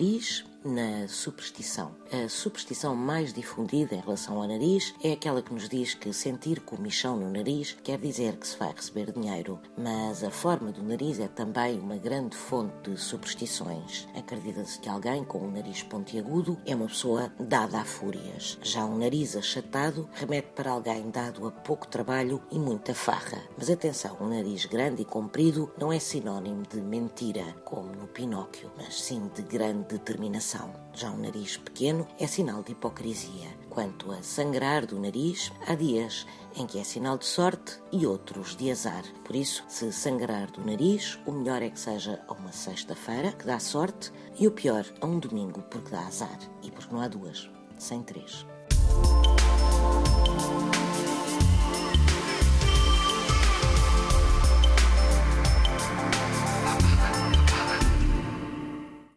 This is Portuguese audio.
nariz superstição. A superstição mais difundida em relação ao nariz é aquela que nos diz que sentir comichão no nariz quer dizer que se vai receber dinheiro, mas a forma do nariz é também uma grande fonte de superstições. Acredita-se que alguém com um nariz pontiagudo é uma pessoa dada a fúrias. Já um nariz achatado remete para alguém dado a pouco trabalho e muita farra. Mas atenção, um nariz grande e comprido não é sinónimo de mentira, como no Pinóquio, mas sim de grande determinação. Já um nariz pequeno é sinal de hipocrisia. Quanto a sangrar do nariz, há dias em que é sinal de sorte e outros de azar. Por isso, se sangrar do nariz, o melhor é que seja a uma sexta-feira, que dá sorte, e o pior, a um domingo, porque dá azar. E porque não há duas, sem três.